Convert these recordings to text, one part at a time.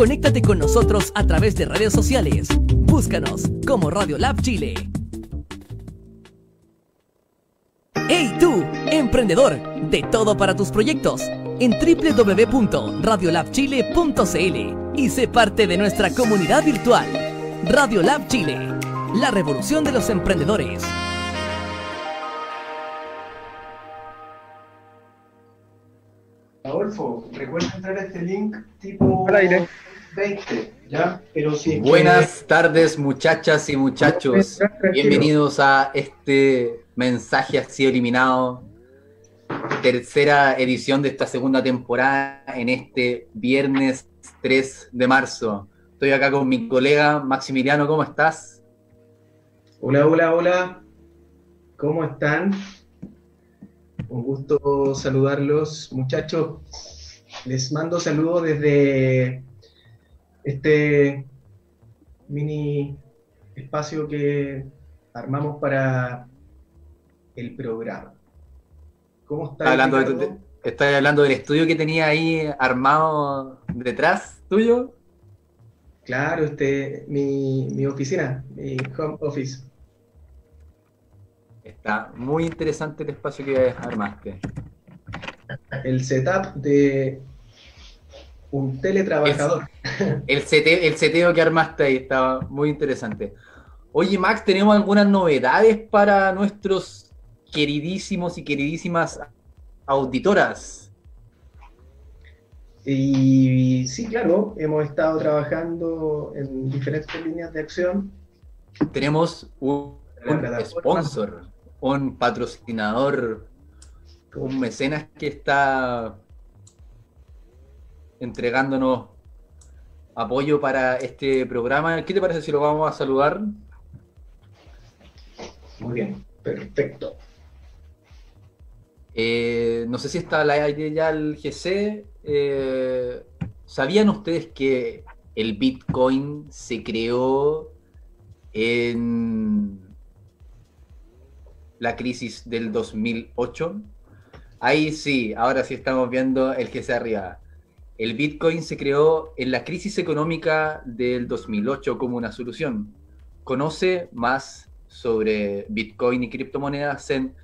Conéctate con nosotros a través de redes sociales. Búscanos como Radio Lab Chile. ¡Hey tú, emprendedor! De todo para tus proyectos en www.radiolabchile.cl y sé parte de nuestra comunidad virtual. Radio Lab Chile, la revolución de los emprendedores. Adolfo, recuerda entrar a este link tipo 20, ¿ya? Pero si Buenas tardes muchachas y muchachos. Bienvenidos a este mensaje así eliminado. Tercera edición de esta segunda temporada en este viernes 3 de marzo. Estoy acá con mi colega Maximiliano, ¿cómo estás? Hola, hola, hola. ¿Cómo están? Un gusto saludarlos, muchachos. Les mando saludos desde este mini espacio que armamos para el programa. ¿Cómo está? Hablando ¿Estás hablando del estudio que tenía ahí armado detrás tuyo? Claro, este, mi, mi oficina, mi home office. Está muy interesante el espacio que armaste. El setup de un teletrabajador. El, el seteo que armaste ahí estaba muy interesante. Oye, Max, ¿tenemos algunas novedades para nuestros queridísimos y queridísimas auditoras? Y sí, claro, hemos estado trabajando en diferentes líneas de acción. Tenemos un, un sponsor un patrocinador, un mecenas que está entregándonos apoyo para este programa. ¿Qué te parece si lo vamos a saludar? Muy bien, perfecto. Eh, no sé si está la idea ya el GC. Eh, ¿Sabían ustedes que el Bitcoin se creó en la crisis del 2008. Ahí sí, ahora sí estamos viendo el se arriba. El Bitcoin se creó en la crisis económica del 2008 como una solución. Conoce más sobre Bitcoin y criptomonedas en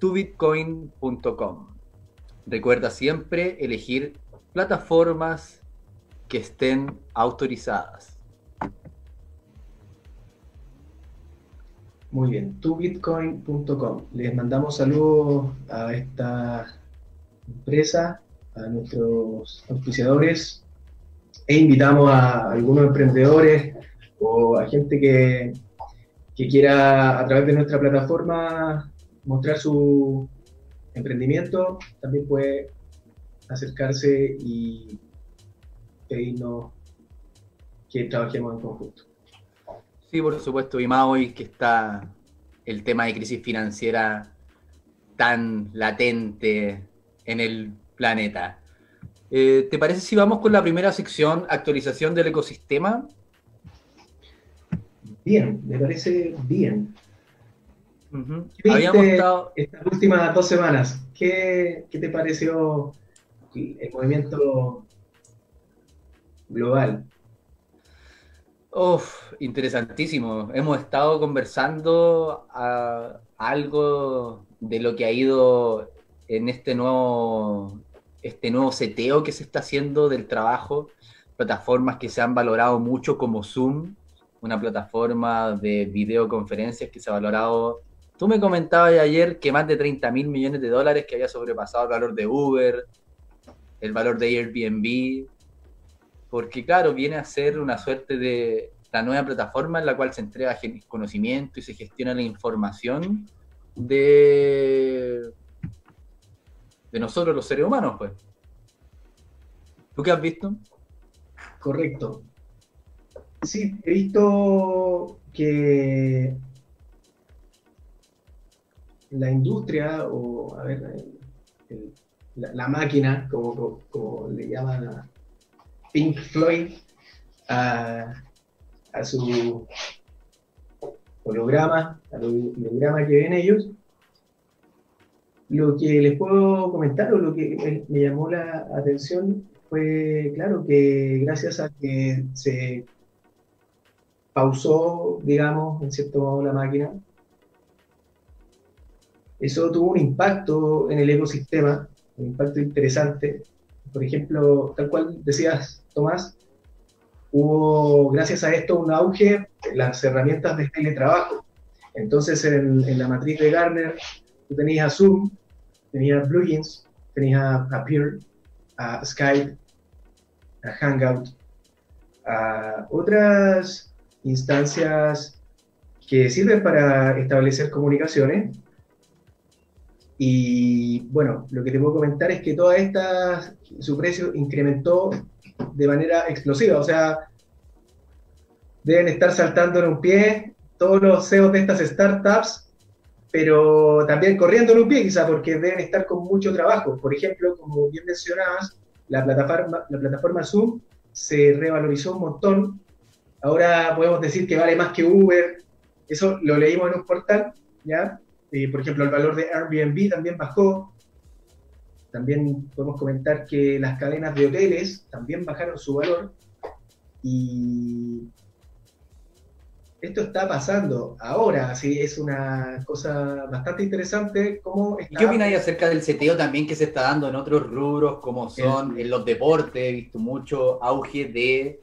tubitcoin.com. Recuerda siempre elegir plataformas que estén autorizadas. Muy bien, tubitcoin.com. Les mandamos saludos a esta empresa, a nuestros auspiciadores e invitamos a algunos emprendedores o a gente que, que quiera a través de nuestra plataforma mostrar su emprendimiento, también puede acercarse y pedirnos que trabajemos en conjunto. Sí, por supuesto, y más hoy que está el tema de crisis financiera tan latente en el planeta. Eh, ¿Te parece si vamos con la primera sección, actualización del ecosistema? Bien, me parece bien. Habíamos estado... estas últimas dos semanas? ¿Qué, ¿Qué te pareció el movimiento global? Uf, interesantísimo. Hemos estado conversando a, algo de lo que ha ido en este nuevo, este nuevo seteo que se está haciendo del trabajo, plataformas que se han valorado mucho como Zoom, una plataforma de videoconferencias que se ha valorado. Tú me comentabas ayer que más de 30 mil millones de dólares que había sobrepasado el valor de Uber, el valor de Airbnb, porque claro, viene a ser una suerte de la nueva plataforma en la cual se entrega conocimiento y se gestiona la información de, de nosotros los seres humanos, pues. ¿Tú qué has visto? Correcto. Sí, he visto que la industria, o a ver, la, máquina, como, le llaman Pink Floyd a, su holograma, al holograma que ven ellos. Lo que les puedo comentar o lo que me, llamó la atención fue, claro, que gracias a que se pausó, digamos, en cierto modo la máquina, eso tuvo un impacto en el ecosistema, un impacto interesante. Por ejemplo, tal cual decías, Tomás, hubo, gracias a esto, un auge en las herramientas de teletrabajo. Entonces, en, la matriz de Garner, tú tenías a Zoom, tenías plugins, tenías a, Peer, a Skype, a Hangout, a otras instancias que sirven para establecer comunicaciones y bueno, lo que te puedo comentar es que toda esta, su precio incrementó de manera explosiva. O sea, deben estar saltando en un pie todos los CEOs de estas startups, pero también corriendo en un pie quizá, porque deben estar con mucho trabajo. Por ejemplo, como bien mencionabas, la plataforma, la plataforma Zoom se revalorizó un montón. Ahora podemos decir que vale más que Uber. Eso lo leímos en un portal, ¿ya? Eh, por ejemplo, el valor de Airbnb también bajó. También podemos comentar que las cadenas de hoteles también bajaron su valor. Y esto está pasando ahora, así es una cosa bastante interesante. ¿Cómo ¿Qué opináis acerca del seteo también que se está dando en otros rubros, como son en los deportes? He visto mucho auge de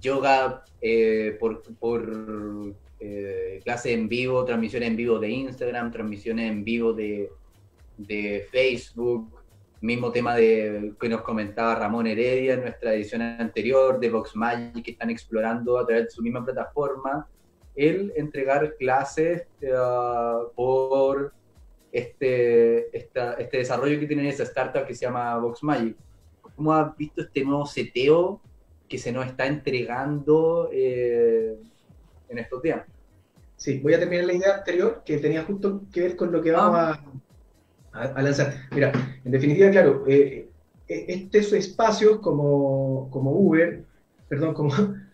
yoga eh, por, por eh, clases en vivo, transmisiones en vivo de Instagram, transmisiones en vivo de, Facebook, mismo tema de que nos comentaba Ramón Heredia en nuestra edición anterior de Vox Magic, que están explorando a través de su misma plataforma el entregar clases eh, por este, este desarrollo que tienen esa startup que se llama Vox Magic. ¿Cómo has visto este nuevo seteo que se nos está entregando eh, en estos días? Sí, voy a terminar la idea anterior que tenía justo que ver con lo que vamos ah. a, lanzar. Mira, en definitiva, claro, eh, eh, estos espacios como, como Uber, perdón, como,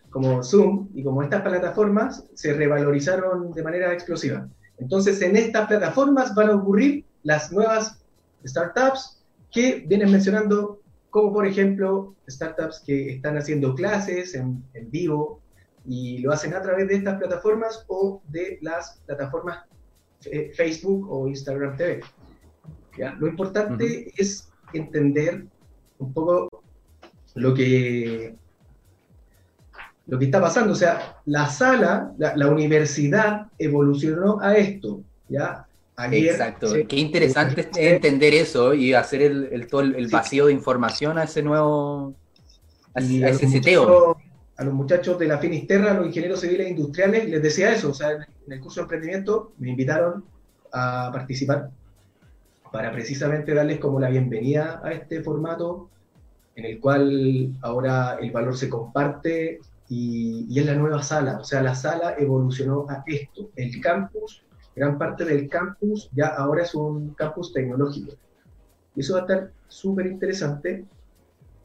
como Zoom y como estas plataformas se revalorizaron de manera explosiva. Entonces, en estas plataformas van a ocurrir las nuevas startups que vienen mencionando, como por ejemplo startups que están haciendo clases en, en vivo, y lo hacen a través de estas plataformas o de las plataformas eh, Facebook o Instagram TV. Lo importante es entender un poco lo que, lo que está pasando. O sea, la sala, la, universidad evolucionó a esto. ¿ya? Exacto, qué interesante entender eso y hacer el, todo el, vacío de información a ese nuevo, a, ese seteo a los muchachos de la Finisterra, a los ingenieros civiles e industriales, les decía eso. O sea, en el curso de emprendimiento me invitaron a participar para precisamente darles como la bienvenida a este formato en el cual ahora el valor se comparte y, y es la nueva sala. O sea, la sala evolucionó a esto. El campus, gran parte del campus ya ahora es un campus tecnológico. Y eso va a estar súper interesante.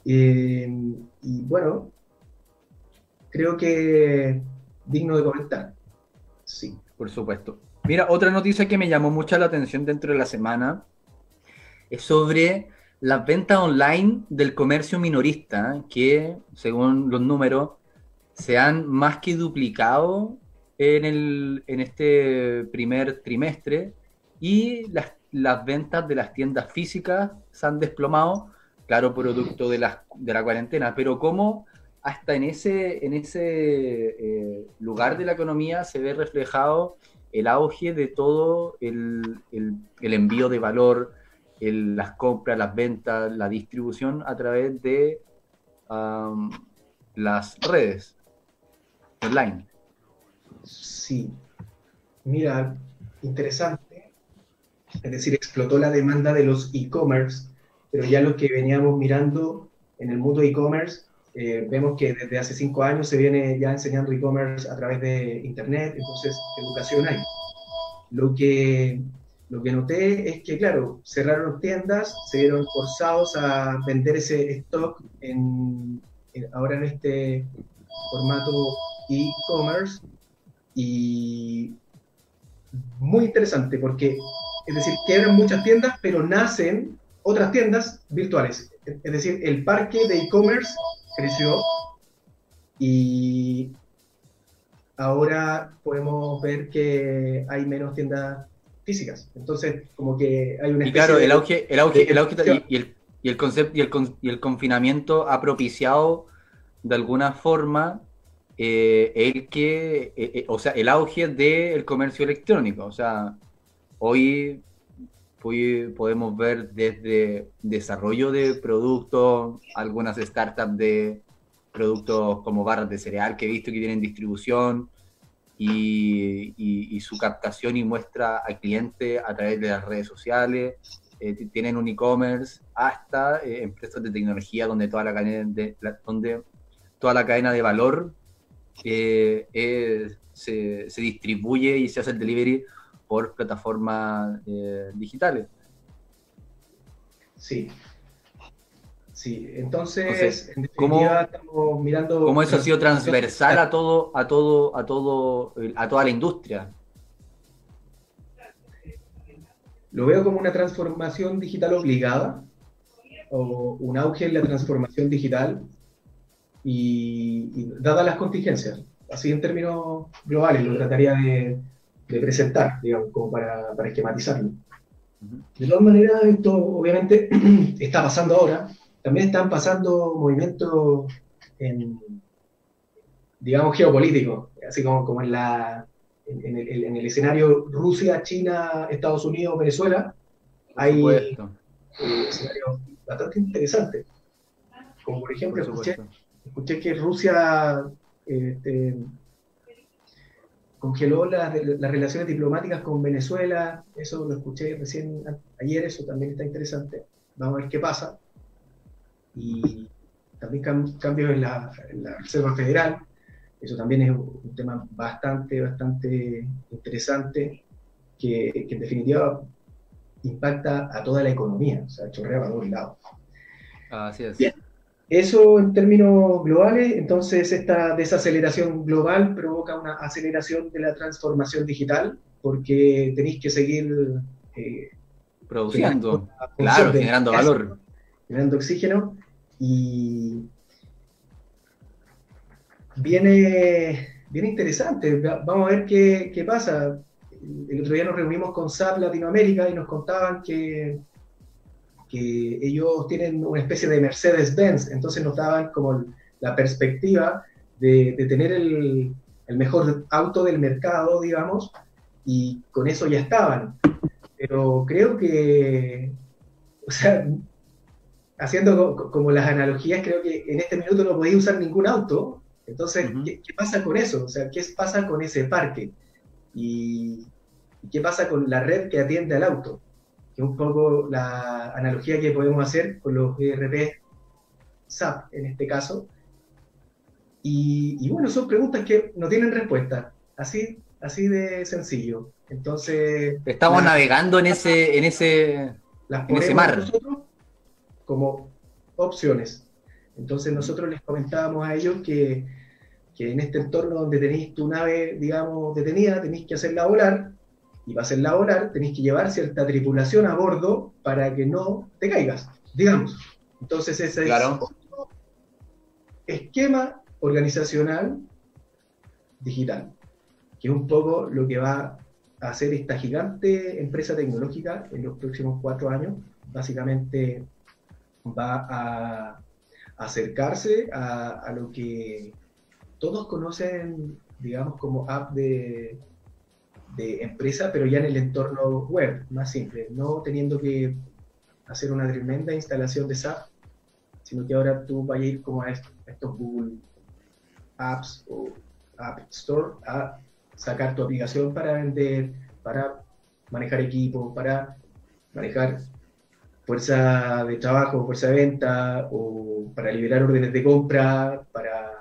Eh, y bueno, creo que digno de comentar. Sí. Por supuesto. Mira, otra noticia que me llamó mucho la atención dentro de la semana es sobre la venta online del comercio minorista, que según los números se han más que duplicado en, el, en este primer trimestre y las, las, ventas de las tiendas físicas se han desplomado, claro, producto de la, de la cuarentena, pero ¿cómo hasta en ese, en ese eh, lugar de la economía se ve reflejado el auge de todo el, envío de valor, las compras, las ventas, la distribución a través de las redes online. Sí, mira, interesante. Es decir, explotó la demanda de los e-commerce, pero ya lo que veníamos mirando en el mundo e-commerce eh, vemos que desde hace cinco años se viene ya enseñando e-commerce a través de Internet, entonces educación hay. Lo que, lo que noté es que, claro, cerraron tiendas, se vieron forzados a vender ese stock en, ahora en este formato e-commerce y muy interesante porque, es decir, quebran muchas tiendas, pero nacen otras tiendas virtuales. es decir, el parque de e-commerce creció y ahora podemos ver que hay menos tiendas físicas. Entonces, como que hay una Y claro, el auge, el auge, el auge y, el, y el concepto y el, y el confinamiento ha propiciado de alguna forma eh, el que, eh, eh, o sea, el auge del comercio electrónico. O sea, hoy, podemos ver desde desarrollo de productos, algunas startups de productos como barras de cereal que he visto que tienen distribución y, su captación y muestra al cliente a través de las redes sociales. tienen un e-commerce hasta empresas de tecnología donde toda la cadena de, donde toda la cadena de valor eh, se, distribuye y se hace el delivery por plataformas eh, digitales. Sí. Sí, entonces, ¿cómo, estamos mirando. ¿Cómo eso ha sido transversal a todo, a todo, a todo, a toda la industria? Lo veo como una transformación digital obligada, o un auge en la transformación digital, y, dadas las contingencias, así en términos globales, lo trataría de, presentar, digamos, como para, para, esquematizarlo. De todas maneras, esto obviamente está pasando ahora, también están pasando movimientos en, digamos, geopolíticos, así como, como en, la, en, el, en el escenario Rusia, China, Estados Unidos, Venezuela, hay eh, escenarios bastante interesantes. Como por ejemplo, escuché, escuché que Rusia este, congeló las relaciones diplomáticas con Venezuela, eso lo escuché recién ayer, eso también está interesante. Vamos a ver qué pasa. Y también cambios en la, Reserva Federal, eso también es un tema bastante, bastante interesante, que, en definitiva impacta a toda la economía, o sea, chorrea para todos lados. Así es. Bien. Eso en términos globales, entonces esta desaceleración global provoca una aceleración de la transformación digital, porque tenéis que seguir eh, produciendo, claro, generando valor. Generando oxígeno y viene, viene interesante. Vamos a ver qué, qué pasa. El otro día nos reunimos con SAP Latinoamérica y nos contaban que que ellos tienen una especie de Mercedes-Benz, entonces nos daban como la perspectiva de, tener el, mejor auto del mercado, digamos, y con eso ya estaban. Pero creo que, o sea, haciendo como las analogías, creo que en este minuto no podía usar ningún auto. Entonces, ¿qué, pasa con eso? O sea, ¿qué pasa con ese parque? ¿Y qué pasa con la red que atiende al auto? Que es un poco la analogía que podemos hacer con los ERP SAP en este caso. Y, bueno, son preguntas que no tienen respuesta, así, así de sencillo. Entonces... Estamos navegando en ese, en ese, las en ese mar. Nosotros como opciones. Entonces nosotros les comentábamos a ellos que, que en este entorno donde tenéis tu nave, digamos, detenida, tenéis que hacerla volar y va a ser laboral, tenéis que llevar cierta tripulación a bordo para que no te caigas, digamos. Entonces ese es otro esquema organizacional digital, que es un poco lo que va a hacer esta gigante empresa tecnológica en los próximos cuatro años. Básicamente va a acercarse a, a lo que todos conocen, digamos, como app de de empresa, pero ya en el entorno web, más simple, no teniendo que hacer una tremenda instalación de SAP, sino que ahora tú vas a ir como a estos Google Apps o App Store a sacar tu aplicación para vender, para manejar equipo, para manejar fuerza de trabajo, fuerza de venta, o para liberar órdenes de compra, para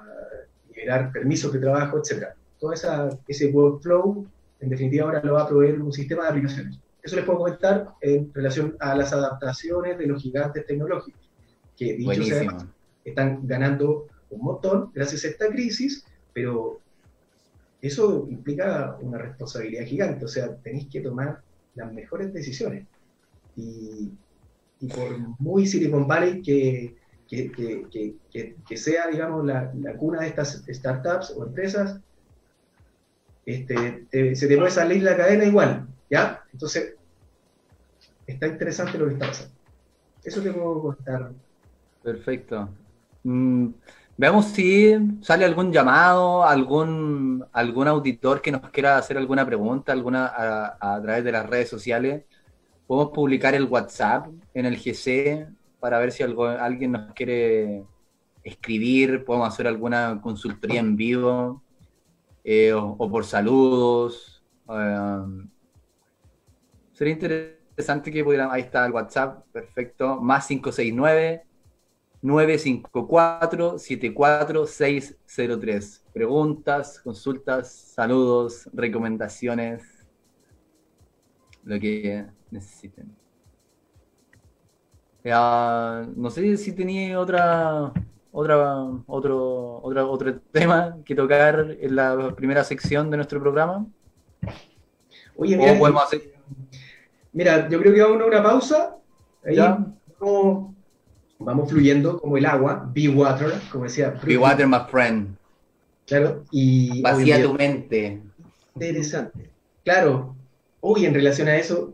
liberar permisos de trabajo, etc. Todo ese workflow en definitiva ahora lo va a proveer un sistema de aplicaciones. Eso les puedo comentar en relación a las adaptaciones de los gigantes tecnológicos, que dicho sea, están ganando un montón gracias a esta crisis, pero eso implica una responsabilidad gigante, o sea, tenéis que tomar las mejores decisiones. Y, y por muy Silicon Valley que, que, sea, digamos, la, la, cuna de estas startups o empresas, este, se te puede salir la cadena igual, ¿ya? Entonces, está interesante lo que está pasando. Eso te puedo contar. Perfecto. Mm, veamos si sale algún llamado, algún, algún auditor que nos quiera hacer alguna pregunta alguna a, través de las redes sociales. Podemos publicar el WhatsApp en el GC para ver si algo, alguien nos quiere escribir, podemos hacer alguna consultoría en vivo eh, o, por saludos. Eh, sería interesante que pudieran, ahí está el WhatsApp, perfecto, más 569 954-74603. Preguntas, consultas, saludos, recomendaciones, lo que necesiten. no sé si tenía otra, otra, otro, otra, otro tema que tocar en la primera sección de nuestro programa. Oye, mira, mira yo creo que vamos a una pausa. Ahí ¿Ya? vamos fluyendo como el agua, be water, como decía. Be water, my friend. Claro, y... Vacía tu mente. Interesante. Claro, hoy en relación a eso,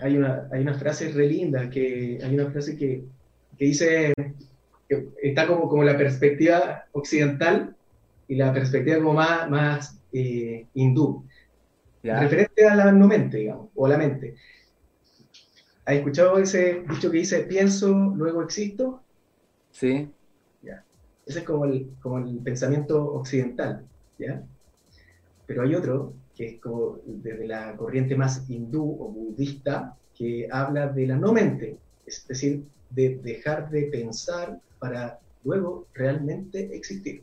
hay una, hay una frase re linda, que hay una frase que, que dice, que está como, como la perspectiva occidental y la perspectiva como más, más eh, hindú, referente a la no mente, digamos, o la mente. ¿Has escuchado ese dicho que dice pienso, luego existo? Sí. Ya. Ese es como el, como el pensamiento occidental, ¿ya? Pero hay otro que es como desde la corriente más hindú o budista, que habla de la no mente, es decir, de dejar de pensar para luego realmente existir.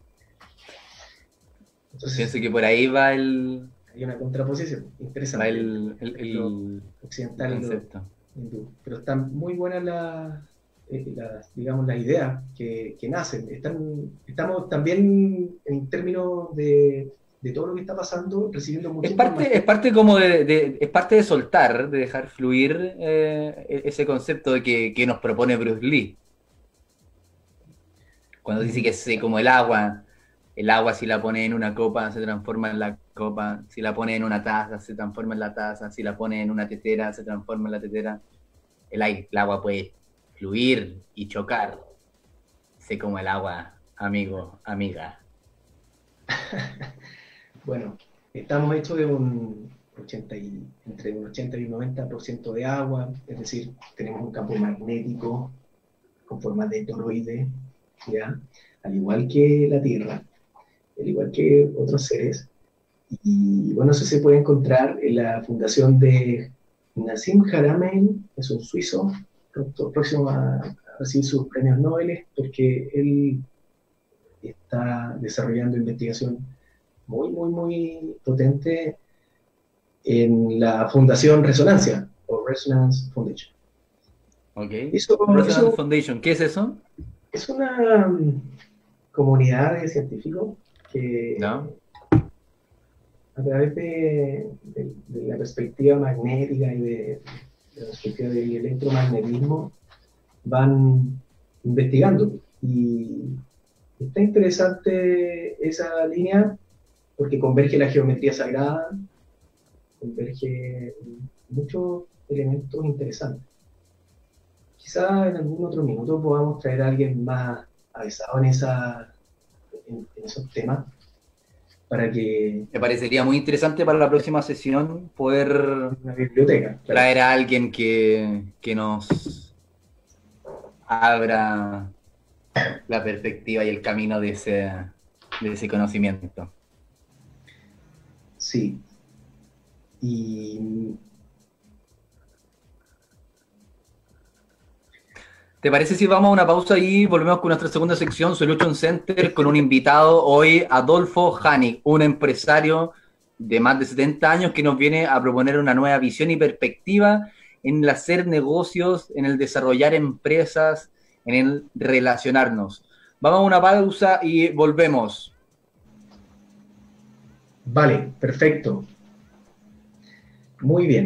Entonces, Pienso que por ahí va el... Hay una contraposición interesante. Va el, el, occidental concepto pero están muy buenas eh, las, digamos, las ideas que, que nacen. Están, estamos también en términos de, de, todo lo que está pasando recibiendo mucho es parte es parte como de, es parte de soltar de dejar fluir eh, e-, ese concepto de que, que, nos propone Bruce Lee cuando dice que es como el agua el agua si la pone en una copa se transforma en la copa, si la pone en una taza se transforma en la taza, si la pone en una tetera se transforma en la tetera. El, aire, el agua puede fluir y chocar. Sé como el agua, amigo, amiga. bueno, estamos hechos de un 80 y, entre un 80 y un 90% de agua, es decir, tenemos un campo magnético con forma de toroide, ¿ya? al igual que la Tierra al igual que otros seres. Y bueno, eso se puede encontrar en la fundación de Nassim Haramein, es un suizo, próximo a, recibir sus premios Nobel, porque él está desarrollando investigación muy, muy, muy potente en la Fundación Resonancia, o Resonance Foundation. Ok. Resonance Foundation, ¿qué es eso? Es una um, comunidad de científicos que a través de, la perspectiva magnética y de, la perspectiva del electromagnetismo van investigando. Y está interesante esa línea porque converge la geometría sagrada, converge muchos elementos interesantes. Quizá en algún otro minuto podamos traer a alguien más avisado en esa en, esos temas para que... Me parecería muy interesante para la próxima sesión poder biblioteca, traer a alguien que, que nos abra la perspectiva y el camino de ese, de ese conocimiento. Sí. Y ¿Te parece si vamos a una pausa y volvemos con nuestra segunda sección, Solution Center, con un invitado hoy, Adolfo Hani, un empresario de más de 70 años que nos viene a proponer una nueva visión y perspectiva en el hacer negocios, en el desarrollar empresas, en el relacionarnos. Vamos a una pausa y volvemos. Vale, perfecto. Muy bien.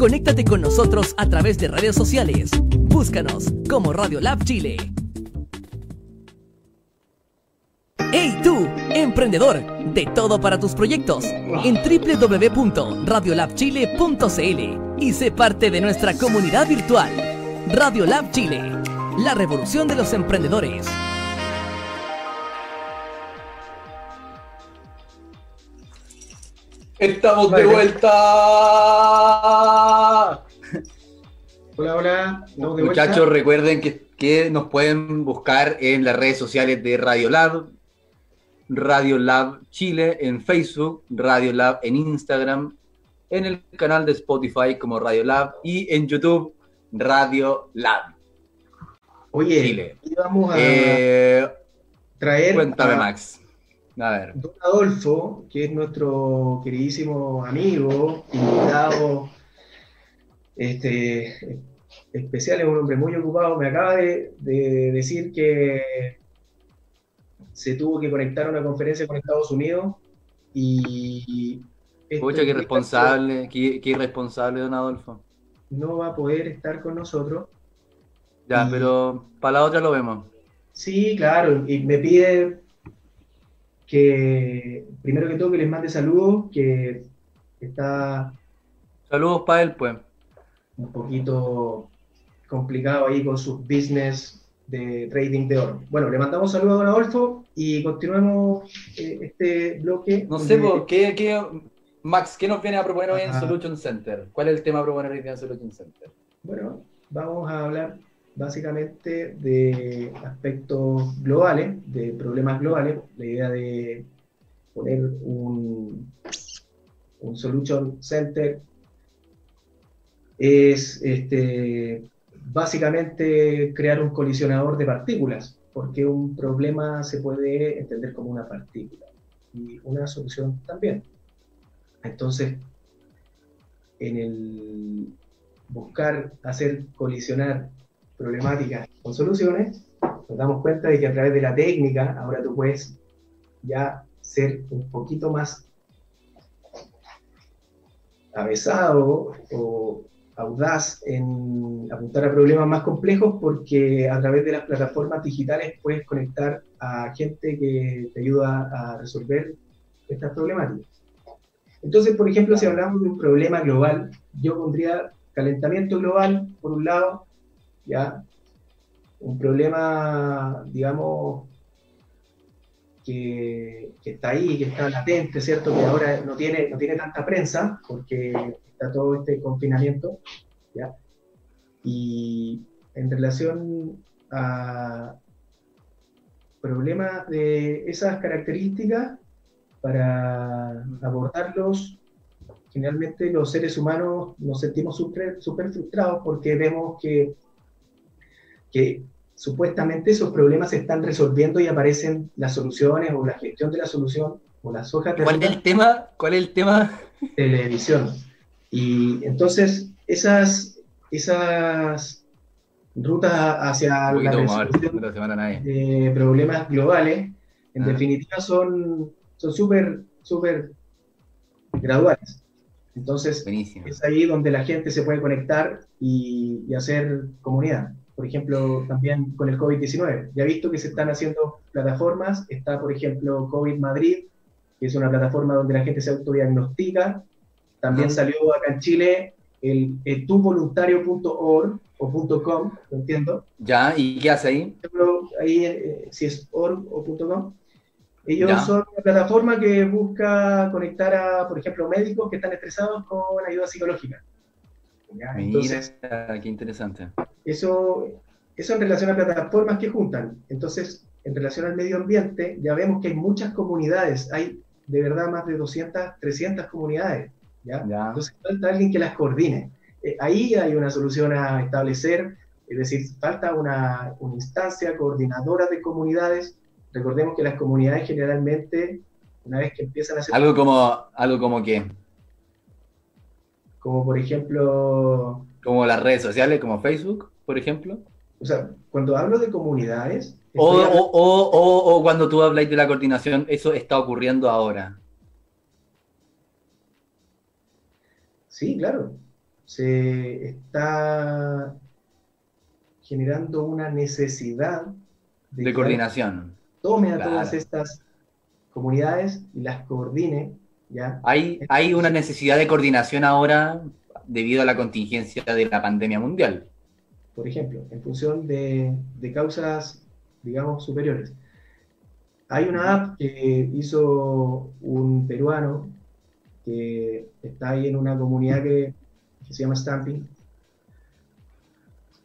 Conéctate con nosotros a través de redes sociales. Búscanos como Radio Lab Chile. ¡Hey tú, emprendedor! De todo para tus proyectos en www.radiolabchile.cl y sé parte de nuestra comunidad virtual. Radio Lab Chile, la revolución de los emprendedores. Estamos de vuelta. Muchachos, recuerden que, nos pueden buscar en las redes sociales de Radio Lab, Radio Lab Chile en Facebook, Radio Lab en Instagram, en el canal de Spotify como Radio Lab y en YouTube Radio Lab. Oye, Chile. vamos a eh, traer. Cuéntame, Max. Don Adolfo, que es nuestro queridísimo amigo, invitado este, especial, es un hombre muy ocupado, me acaba de, decir que se tuvo que conectar a una conferencia con Estados Unidos y... Escucha, qué irresponsable, qué, qué irresponsable, don Adolfo. No va a poder estar con nosotros. Ya, pero para la otra lo vemos. Sí, claro, y me pide que, primero que todo, que les mande saludos, que está... Saludos para él, pues. Un poquito complicado ahí con sus business de trading de oro. Bueno, le mandamos saludos a don Adolfo y continuemos eh, este bloque. No sé, ¿qué, qué, Max, ¿qué nos viene a proponer hoy en Solution Center? ¿Cuál es el tema a proponer hoy en Solution Center? Bueno, vamos a hablar básicamente de aspectos globales, de problemas globales, la idea de poner un, un solution center es este, básicamente crear un colisionador de partículas, porque un problema se puede entender como una partícula y una solución también. Entonces, en el buscar hacer colisionar problemáticas con soluciones, nos damos cuenta de que a través de la técnica, ahora tú puedes ya ser un poquito más avesado o audaz en apuntar a problemas más complejos porque a través de las plataformas digitales puedes conectar a gente que te ayuda a resolver estas problemáticas. Entonces, por ejemplo, si hablamos de un problema global, yo pondría calentamiento global, por un lado, ¿ya? Un problema, digamos, que, está ahí, que está latente, ¿cierto? Que ahora no tiene, no tiene tanta prensa, porque está todo este confinamiento, ¿ya? Y en relación a problemas de esas características, para abordarlos, generalmente los seres humanos nos sentimos súper frustrados porque vemos que que supuestamente esos problemas se están resolviendo y aparecen las soluciones o la gestión de la solución o las hojas de... ¿Cuál es el tema? ¿Cuál es el tema? Televisión. Y entonces esas, esas rutas hacia la resolución de problemas globales, en ah. definitiva son súper, súper graduales. Entonces es ahí donde la gente se puede conectar y, y hacer comunidad por ejemplo, también con el COVID-19. Ya he visto que se están haciendo plataformas, está, por ejemplo, COVID Madrid, que es una plataforma donde la gente se autodiagnostica. También salió acá en Chile el, tuvoluntario.org o .com, lo entiendo. Ya, ¿y qué hace ahí? Ahí, eh, si es org o .com. Ellos son una plataforma que busca conectar a, por ejemplo, médicos que están estresados con ayuda psicológica. Mira, qué interesante. Eso, eso en relación a plataformas que juntan. Entonces, en relación al medio ambiente, ya vemos que hay muchas comunidades, hay de verdad más de 200, 300 comunidades. ¿ya? Entonces, falta alguien que las coordine. Eh, ahí hay una solución a establecer, es decir, falta una, una instancia coordinadora de comunidades. Recordemos que las comunidades generalmente, una vez que empiezan a hacer... Algo como, algo como que como por ejemplo... Como las redes sociales, como Facebook, por ejemplo. O sea, cuando hablo de comunidades... O, o, o, cuando tú habláis de la coordinación, eso está ocurriendo ahora. Sí, claro. Se está generando una necesidad de, coordinación. Tome a todas estas comunidades y las coordine hay, hay una necesidad de coordinación ahora debido a la contingencia de la pandemia mundial. Por ejemplo, en función de, causas, digamos, superiores. Hay una app que hizo un peruano que está ahí en una comunidad que, se llama Stamping,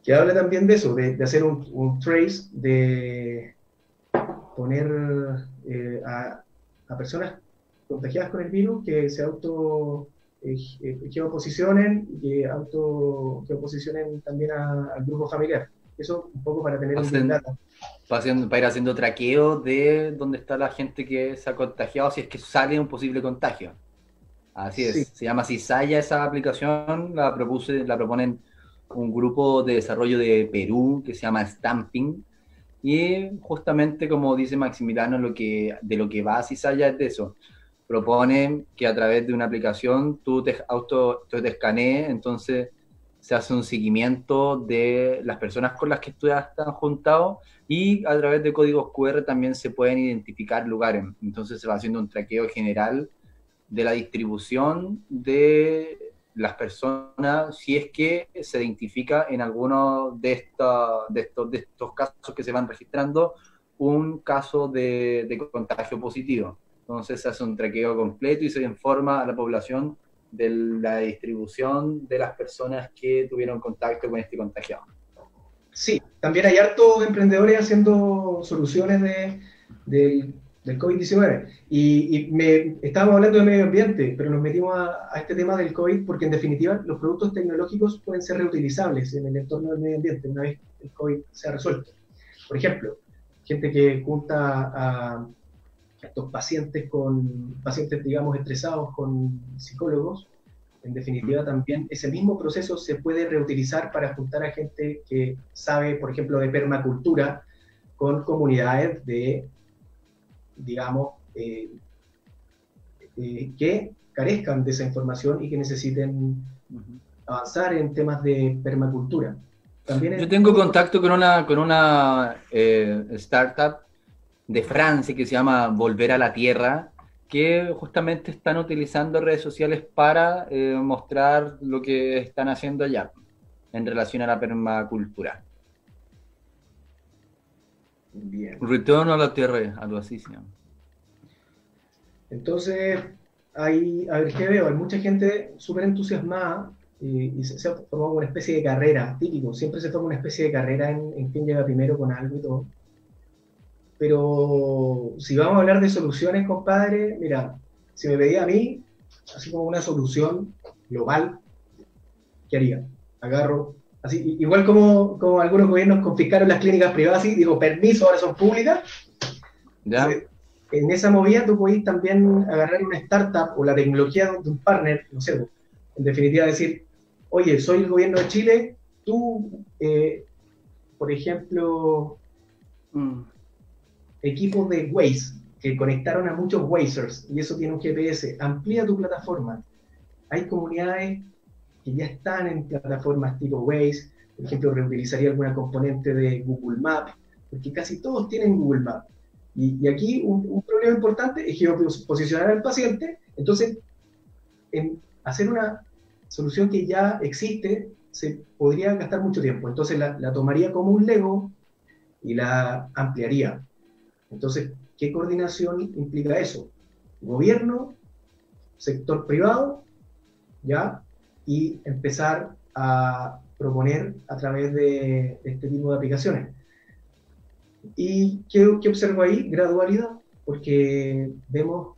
que habla también de eso, de, hacer un, trace, de poner eh, a, a, personas contagiadas con el virus que se auto geoposicionen y que auto geoposicionen también al grupo familiar. Eso un poco para tener un data. Para, ir haciendo traqueo de dónde está la gente que se ha contagiado, si es que sale un posible contagio. Así es, se llama Cisaya esa aplicación, la, propuse, la proponen un grupo de desarrollo de Perú que se llama Stamping, Y justamente como dice Maximiliano, lo que, de lo que va a Cisaya es de eso. Propone que a través de una aplicación tú te, auto, te escanees, entonces se hace un seguimiento de las personas con las que tú ya están juntados y a través de códigos QR también se pueden identificar lugares. Entonces se va haciendo un traqueo general de la distribución de las personas si es que se identifica en alguno de, de, estos, de estos casos que se van registrando un caso de, de contagio positivo. Entonces se hace un traqueo completo y se informa a la población de la distribución de las personas que tuvieron contacto con este contagiado. Sí, también hay hartos emprendedores haciendo soluciones de, del COVID-19. Y, me, estábamos hablando de medio ambiente, pero nos metimos a, este tema del COVID porque en definitiva los productos tecnológicos pueden ser reutilizables en el entorno del medio ambiente una vez el COVID se ha resuelto. Por ejemplo, gente que junta a estos pacientes con pacientes, digamos, estresados con psicólogos, en definitiva también ese mismo proceso se puede reutilizar para juntar a gente que sabe, por ejemplo, de permacultura con comunidades de, digamos, eh, eh, que carezcan de esa información y que necesiten avanzar en temas de permacultura. También Yo tengo contacto con una, con una eh, startup de Francia que se llama Volver a la Tierra, que justamente están utilizando redes sociales para eh, mostrar lo que están haciendo allá en relación a la permacultura. Bien. Retorno a la Tierra, algo así se llama. Entonces, hay, a ver qué veo, hay mucha gente súper entusiasmada y, se, ha formado una especie de carrera, típico, siempre se forma una especie de carrera en, en quién llega primero con algo y todo. Pero si vamos a hablar de soluciones, compadre, mira, si me pedía a mí, así como una solución global, ¿qué haría? Agarro, así, igual como, como algunos gobiernos confiscaron las clínicas privadas y digo, permiso, ahora son públicas. ¿Ya? En esa movida tú puedes también agarrar una startup o la tecnología de un partner, no sé, en definitiva decir, oye, soy el gobierno de Chile, tú, eh, por ejemplo, mm equipos de Waze que conectaron a muchos Wazers y eso tiene un GPS, amplía tu plataforma. Hay comunidades que ya están en plataformas tipo Waze, por ejemplo, reutilizaría alguna componente de Google Maps, porque casi todos tienen Google Maps. Y, aquí un, problema importante es posicionar al paciente, entonces, en hacer una solución que ya existe, se podría gastar mucho tiempo. Entonces la tomaría como un Lego y la ampliaría. Entonces, ¿qué coordinación implica eso? Gobierno, sector privado, ¿ya? Y empezar a proponer a través de este tipo de aplicaciones. ¿Y qué, observo ahí? Gradualidad, porque vemos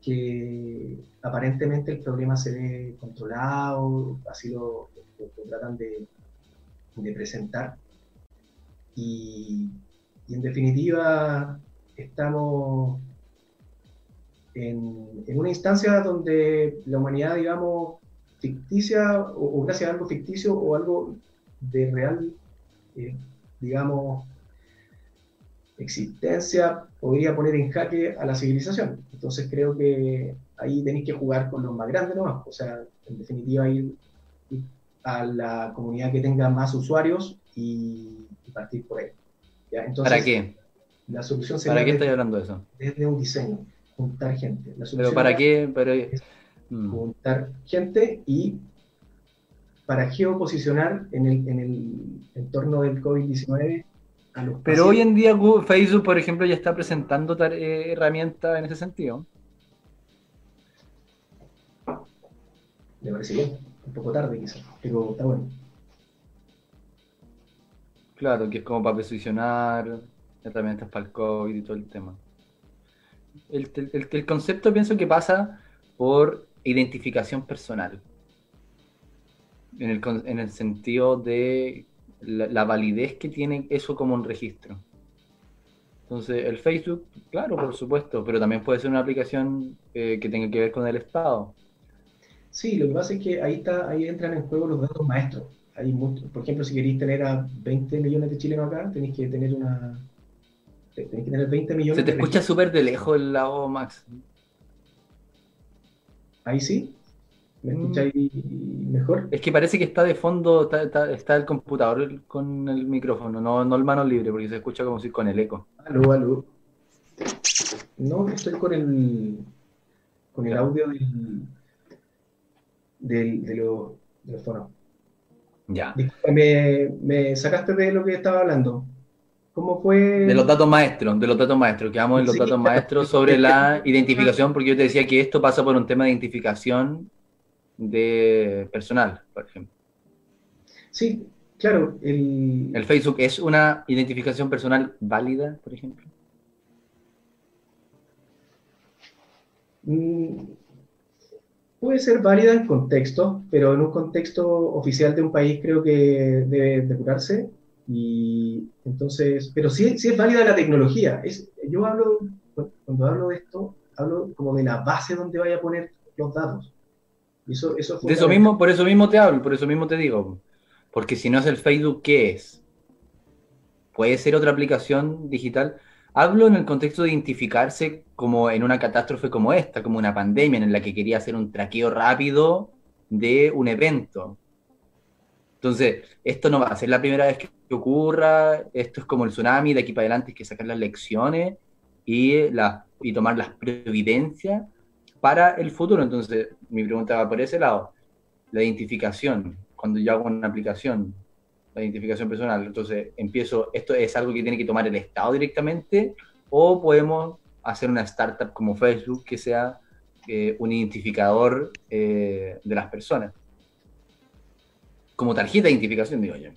que aparentemente el problema se ve controlado, así lo, tratan de, presentar. Y, y, en definitiva, estamos en, una instancia donde la humanidad, digamos, ficticia o, gracias a algo ficticio o algo de real, eh, digamos, existencia, podría poner en jaque a la civilización. Entonces creo que ahí tenéis que jugar con los más grandes nomás. O sea, en definitiva, ir, a la comunidad que tenga más usuarios y, partir por ahí. Entonces, ¿Para qué? La solución sería ¿Para qué estoy hablando de eso? Desde un diseño, juntar gente. ¿Pero para qué? Pero... Mm. Juntar gente y para geoposicionar en el, en el entorno del COVID-19 a los Pero hoy en día Facebook, por ejemplo, ya está presentando eh, herramientas en ese sentido. Me parece bien, un poco tarde quizás, pero está bueno. Claro, que es como para posicionar herramientas para el COVID y todo el tema. El, el, concepto pienso que pasa por identificación personal. En el, en el sentido de la, validez que tiene eso como un registro. Entonces, el Facebook, claro, por supuesto, pero también puede ser una aplicación eh, que tenga que ver con el Estado. Sí, lo que pasa es que ahí, está, ahí entran en juego los datos maestros. Hay por ejemplo, si queréis tener a 20 millones de chilenos acá, tenéis que tener una, Tenés que tener 20 millones. Se te de escucha súper de lejos el lado, Max. Ahí sí. ¿Me Mm. escucháis mejor? Es que parece que está de fondo, está, está- está el computador con el micrófono, no, no el mano libre, porque se escucha como si con el eco. Aló, aló. No, estoy con el con el audio del, del de los de los fonos. Ya. Me, me sacaste de lo que estaba hablando. ¿Cómo fue? De los datos maestros, de los datos maestros, quedamos en los Sí. datos maestros sobre la identificación, porque yo te decía que esto pasa por un tema de identificación de personal, por ejemplo. Sí, claro, el, ¿El Facebook es una identificación personal válida, por ejemplo? Mm, Puede ser válida en contexto, pero en un contexto oficial de un país creo que debe depurarse. Y entonces, pero sí, sí es válida la tecnología. Es, yo hablo, cuando hablo de esto, hablo como de la base donde vaya a poner los datos. Y eso, eso es De eso mismo, por eso mismo te hablo, por eso mismo te digo. Porque si no es el Facebook, ¿qué es? ¿Puede ser otra aplicación digital? Hablo en el contexto de identificarse como en una catástrofe como esta, como una pandemia en la que quería hacer un traqueo rápido de un evento. Entonces, esto no va a ser la primera vez que ocurra, esto es como el tsunami, de aquí para adelante hay que sacar las lecciones y, la, y tomar las providencias para el futuro. Entonces, mi pregunta va por ese lado. La identificación, cuando yo hago una aplicación, la identificación personal, entonces empiezo, ¿esto es algo que tiene que tomar el Estado directamente o podemos hacer una startup como Facebook que sea eh, un identificador eh, de las personas? Como tarjeta de identificación, digo yo.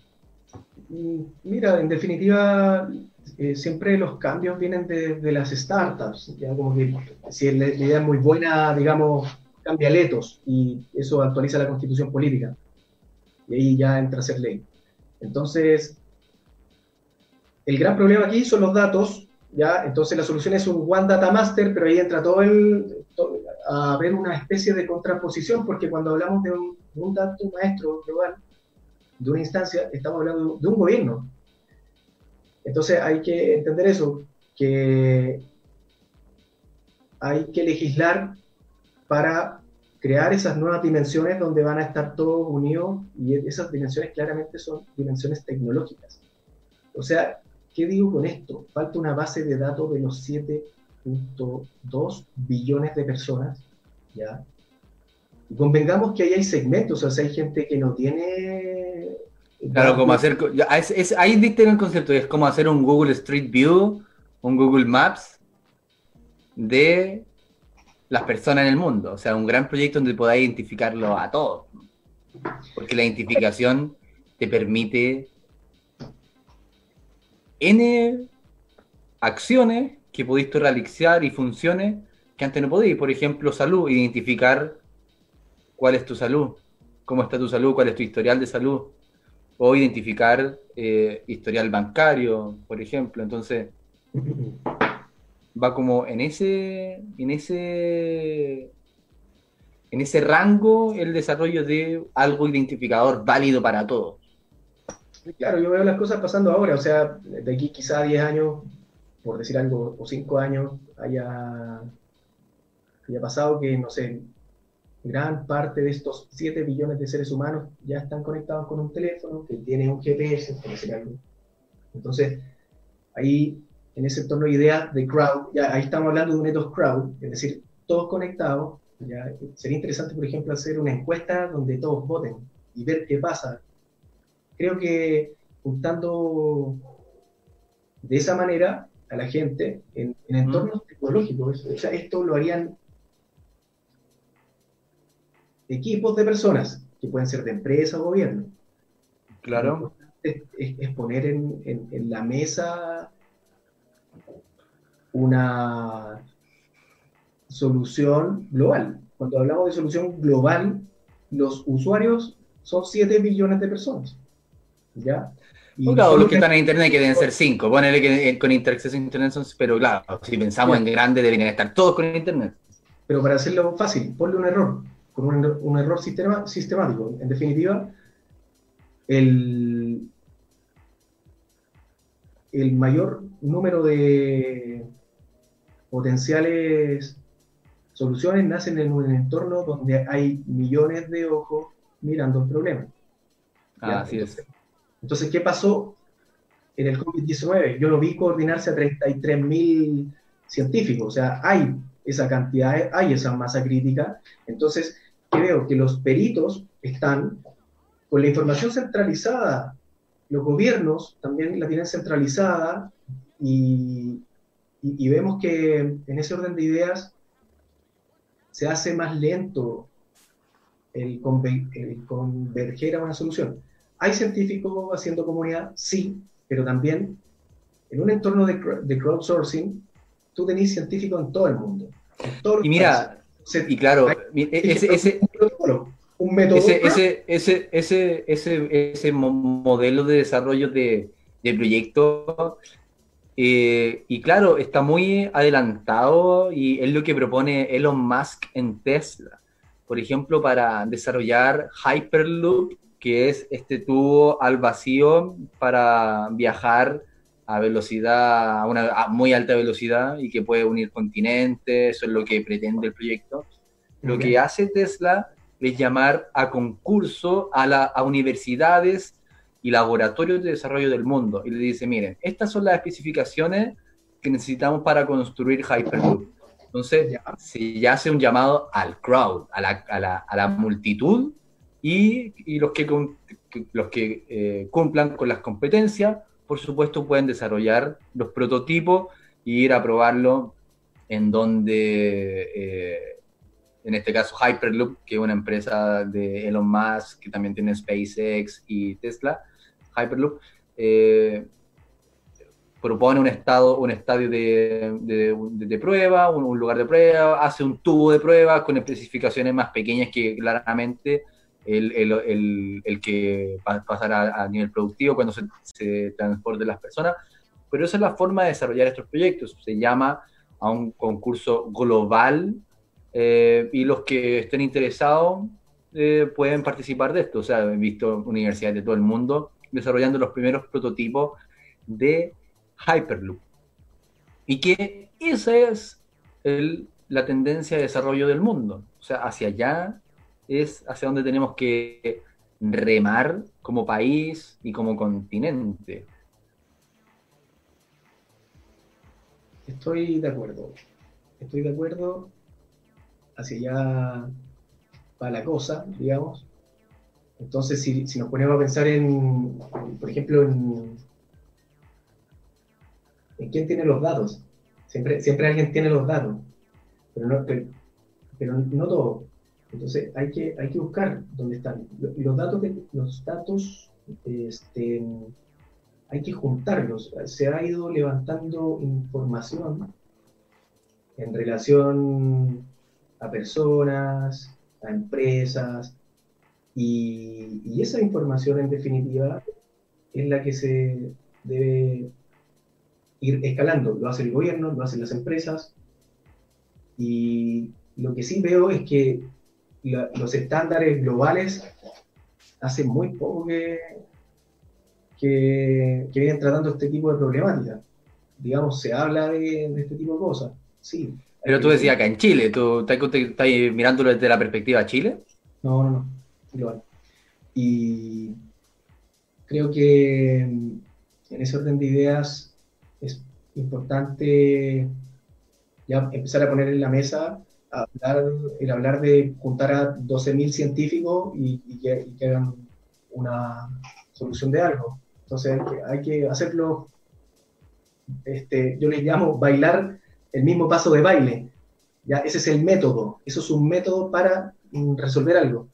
Mm, Mira, en definitiva, eh, siempre los cambios vienen de, de las startups. Ya como que si la, idea es muy buena, digamos, cambia letos y eso actualiza la constitución política. Y ahí ya entra a ser ley. Entonces, el gran problema aquí son los datos, ¿ya? Entonces la solución es un One Data Master, pero ahí entra todo el, to- a haber una especie de contraposición, porque cuando hablamos de un, de un dato maestro global, de una instancia, estamos hablando de un gobierno. Entonces hay que entender eso, que hay que legislar para crear esas nuevas dimensiones donde van a estar todos unidos y esas dimensiones claramente son dimensiones tecnológicas. O sea, ¿qué digo con esto? Falta una base de datos de los 7.2 billones de personas, ¿ya? Y convengamos que ahí hay segmentos, o sea, hay gente que no tiene... Claro, como hacer, es, es- ahí dicta el concepto, es como hacer un Google Street View, un Google Maps de las personas en el mundo, o sea, un gran proyecto donde podáis identificarlo a todos, porque la identificación te permite N acciones que podéis realizar y funciones que antes no podíais, por ejemplo, salud, identificar cuál es tu salud, cómo está tu salud, cuál es tu historial de salud, o identificar eh, historial bancario, por ejemplo. Entonces, va como en ese, en ese, en ese rango el desarrollo de algo identificador válido para todos. Claro, yo veo las cosas pasando ahora, o sea, de aquí quizá 10 años, por decir algo, o 5 años, haya, haya pasado que, no sé, gran parte de estos 7 billones de seres humanos ya están conectados con un teléfono que tiene un GPS, por decir algo. Entonces, ahí, en ese entorno de ideas de crowd, ya ahí estamos hablando de un ethos crowd, es decir, todos conectados. Ya, sería interesante, por ejemplo, hacer una encuesta donde todos voten y ver qué pasa. Creo que juntando de esa manera a la gente en, en entornos tecnológicos, o sea, esto lo harían equipos de personas, que pueden ser de empresa o gobierno. Claro. Es, es- es poner en, en- en la mesa una solución global. Cuando hablamos de solución global, los usuarios son 7 billones de personas. ¿Ya? Y O claro, los que están en internet que deben ser cinco. Ponele que eh, con interacceso a internet son, pero claro, si pensamos en grande deberían estar todos con internet. Pero para hacerlo fácil, ponle un error, con un, error- un error sistema- sistemático. En definitiva, el, el mayor número de potenciales soluciones nacen en un entorno donde hay millones de ojos mirando el problema. Ah, así entonces, es. Entonces, ¿qué pasó en el COVID-19? Yo lo vi coordinarse a 33.000 científicos, o sea, hay esa cantidad, hay esa masa crítica. Entonces, ¿qué veo? Que los peritos están con la información centralizada, los gobiernos también la tienen centralizada y, y, y vemos que en ese orden de ideas se hace más lento el, conven, el, converger a una solución. ¿Hay científicos haciendo comunidad? Sí, pero también en un entorno de, de crowdsourcing, tú tenés científicos en todo el mundo. Y mira, y claro, ese, ese, un método. Ese, ese, ese, ese, ese, ese modelo de desarrollo de, de proyecto, eh, y claro, está muy adelantado y es lo que propone Elon Musk en Tesla. Por ejemplo, para desarrollar Hyperloop, que es este tubo al vacío para viajar a velocidad, a una a muy alta velocidad y que puede unir continentes, eso es lo que pretende el proyecto. Lo okay. que hace Tesla es llamar a concurso a, la, a universidades y laboratorios de desarrollo del mundo y le dice, miren, estas son las especificaciones que necesitamos para construir Hyperloop. Entonces, ya. se ya hace un llamado al crowd, a la, a la, a la multitud y, y, los que, los que eh, cumplan con las competencias, por supuesto, pueden desarrollar los prototipos e ir a probarlo en donde... Eh, en este caso Hyperloop, que es una empresa de Elon Musk, que también tiene SpaceX y Tesla, Hyperloop, eh, propone un, estado, un estadio de, de, de prueba, un, un, lugar de prueba, hace un tubo de prueba con especificaciones más pequeñas que claramente el, el, el, el que va a nivel productivo cuando se, se transporte las personas. Pero esa es la forma de desarrollar estos proyectos. Se llama a un concurso global eh, y los que estén interesados eh, pueden participar de esto. O sea, he visto universidades de todo el mundo desarrollando los primeros prototipos de Hyperloop. Y que esa es el, la tendencia de desarrollo del mundo. O sea, hacia allá es hacia donde tenemos que remar como país y como continente. Estoy de acuerdo. Estoy de acuerdo hacia allá va la cosa, digamos. Entonces, si, si, nos ponemos a pensar en, por ejemplo, en, en quién tiene los datos. Siempre, siempre alguien tiene los datos, pero no, pero, pero no todo. Entonces, hay que, hay que buscar dónde están. Los datos, los datos este, hay que juntarlos. Se ha ido levantando información en relación a personas, a empresas, y, esa información en definitiva es la que se debe ir escalando. Lo hace el gobierno, lo hacen las empresas, y lo que sí veo es que los estándares globales hace muy poco que, que, que, vienen tratando este tipo de problemática. Digamos, se habla de, de este tipo de cosas, sí, pero tú decías acá en Chile, ¿tú estás, estás mirándolo desde la perspectiva de Chile? No, no, no, global. Y creo que en ese orden de ideas es importante ya empezar a poner en la mesa hablar, el hablar de juntar a 12.000 científicos y, y, que, y, que, hagan una solución de algo. Entonces hay que, hay que hacerlo, este, yo les llamo bailar el mismo paso de baile. ¿ya? Ese es el método, eso es un método para mm, resolver algo.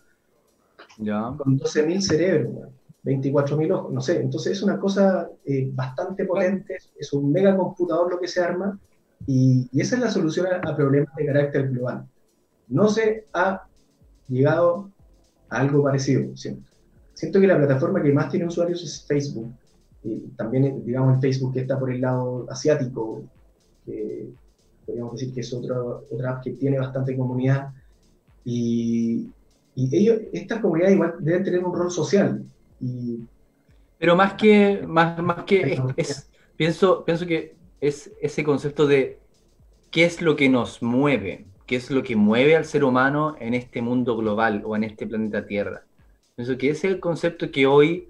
Ya. Con 12.000 cerebros, 24.000 ojos, no sé. Entonces es una cosa eh, bastante potente, es un mega computador lo que se arma y, y esa es la solución a, a, problemas de carácter global. No se ha llegado a algo parecido, siento. Siento que la plataforma que más tiene usuarios es Facebook. Y también, digamos, el Facebook que está por el lado asiático, que podríamos decir que es otra, otra app que tiene bastante comunidad. Y, y ellos, estas comunidades igual deben tener un rol social. Y, pero más que, más, más que es, es, pienso, pienso que es ese concepto de qué es lo que nos mueve, qué es lo que mueve al ser humano en este mundo global o en este planeta Tierra. Pienso que ese es el concepto que hoy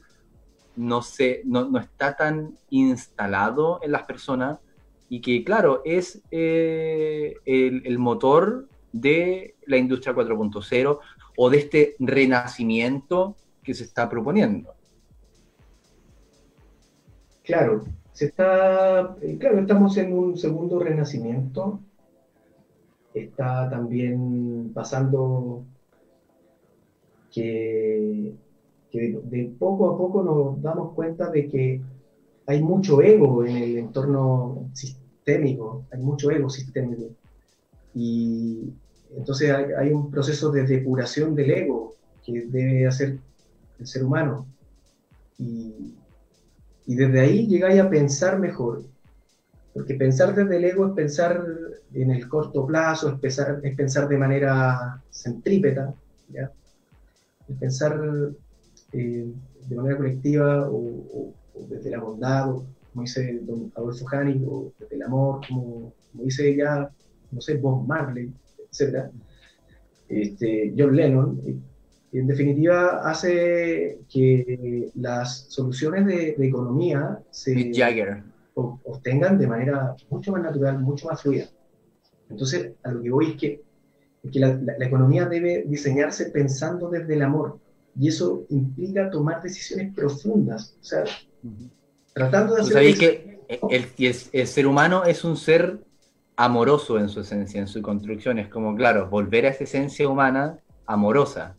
no, se, no, está tan instalado en las personas y que, claro, es eh, el, motor de la industria 4.0 o de este renacimiento que se está proponiendo. Claro, se está, eh, claro, estamos en un segundo renacimiento. Está también pasando que, de, poco a poco nos damos cuenta de que hay mucho ego en el entorno sistémico, hay mucho ego sistémico. Y entonces hay, un proceso de depuración del ego que debe hacer el ser humano. Y, y desde ahí llegáis a pensar mejor. Porque pensar desde el ego es pensar en el corto plazo, es pensar, es pensar de manera centrípeta, ¿ya? es pensar eh, de manera colectiva o, desde la bondad, como dice don Adolfo Hani, o desde el amor, como, dice ya, no sé, Bob Marley, etc. Este, John Lennon, y en definitiva hace que las soluciones de, economía se obtengan de manera mucho más natural, mucho más fluida. Entonces, a lo que voy es que, que la, economía debe diseñarse pensando desde el amor, y eso implica tomar decisiones profundas, o sea, tratando de hacer... ¿Sabéis que el, el, ser humano es un ser amoroso en su esencia, en su construcción? Es como, claro, volver a esa esencia humana amorosa.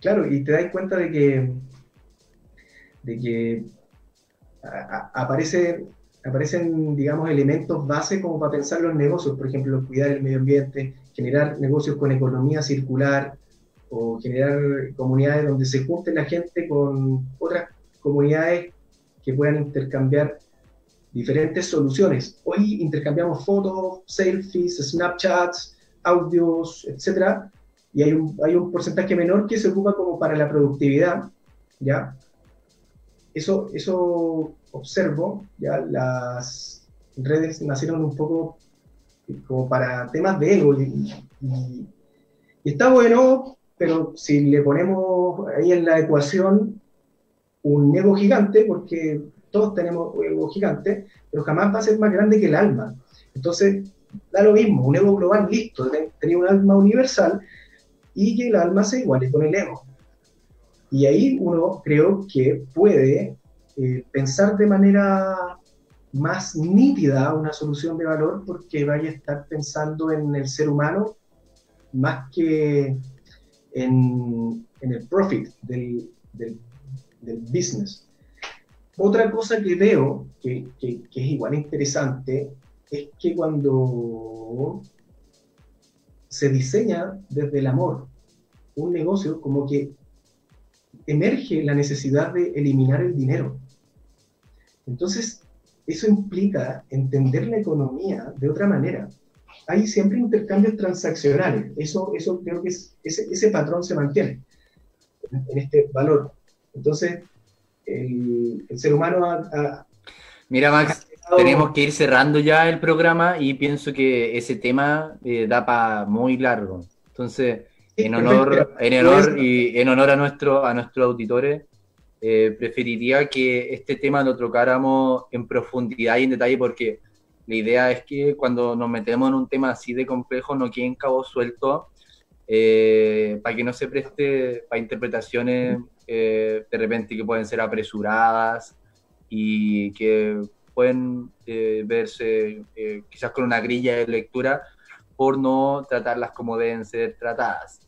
Claro, y te das cuenta de que, de que aparece, aparecen, digamos, elementos base como para pensar los negocios, por ejemplo, cuidar el medio ambiente, generar negocios con economía circular o generar comunidades donde se junte la gente con otras comunidades que puedan intercambiar diferentes soluciones. Hoy intercambiamos fotos, selfies, Snapchats, audios, etcétera, y hay un, hay un porcentaje menor que se ocupa como para la productividad, ¿ya? Eso, eso observo, ¿ya? Las redes nacieron un poco como para temas de ego y, está bueno, pero si le ponemos ahí en la ecuación un ego gigante, porque todos tenemos un ego gigante, pero jamás va a ser más grande que el alma. Entonces, da lo mismo, un ego global listo, tenía un alma universal, y que el alma se iguale con el ego. Y ahí uno creo que puede eh, pensar de manera más nítida una solución de valor porque vaya a estar pensando en el ser humano más que en, el profit del, business. Otra cosa que veo que, que, es igual interesante es que cuando se diseña desde el amor un negocio, como que emerge la necesidad de eliminar el dinero. Entonces, eso implica entender la economía de otra manera. Hay siempre intercambios transaccionales. Eso, eso creo que ese, patrón se mantiene en, este valor. Entonces, el, ser humano ha, Mira, Max, tenemos que ir cerrando ya el programa y pienso que ese tema eh, da para muy largo. Entonces, en honor, en honor y en honor a nuestro, a nuestros auditores, eh, preferiría que este tema lo tocáramos en profundidad y en detalle porque la idea es que cuando nos metemos en un tema así de complejo no queden cabos sueltos eh, para que no se preste para interpretaciones de repente que pueden ser apresuradas y que pueden eh, verse eh, quizás con una grilla de lectura por no tratarlas como deben ser tratadas.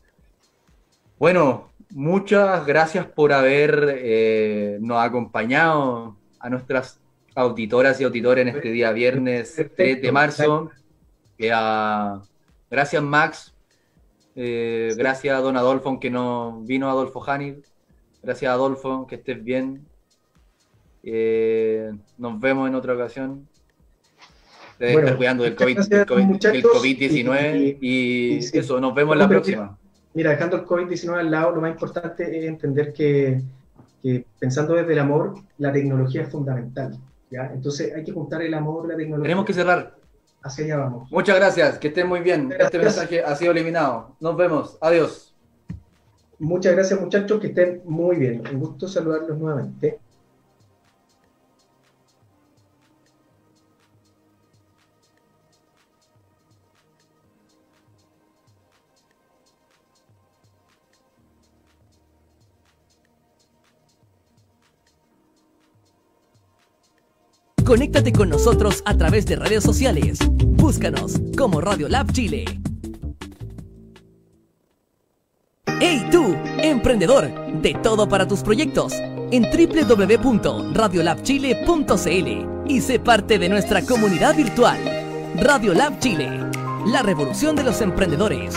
Bueno, muchas gracias por haber eh, nos acompañado a nuestras auditoras y auditores en este día viernes 3 de marzo. gracias Max, gracias a don Adolfo, aunque no vino Adolfo Hanif. Gracias Adolfo, que estés bien. Eh, nos vemos en otra ocasión. Debe estar cuidando del COVID-19 y, eso, nos vemos la próxima. Mira, dejando el COVID-19 al lado, lo más importante es entender que que pensando desde el amor, la tecnología es fundamental. ¿ya? Entonces hay que juntar el amor, la tecnología. Tenemos que cerrar. Hacia allá vamos. Muchas gracias, que estén muy bien. Gracias. Este mensaje ha sido eliminado. Nos vemos. Adiós. Muchas gracias muchachos, que estén muy bien. Un gusto saludarlos nuevamente. Conéctate con nosotros a través de redes sociales. Búscanos como Radio Lab Chile. ¡Hey tú, emprendedor! De todo para tus proyectos en www.radiolabchile.cl y sé parte de nuestra comunidad virtual. Radio Lab Chile, la revolución de los emprendedores.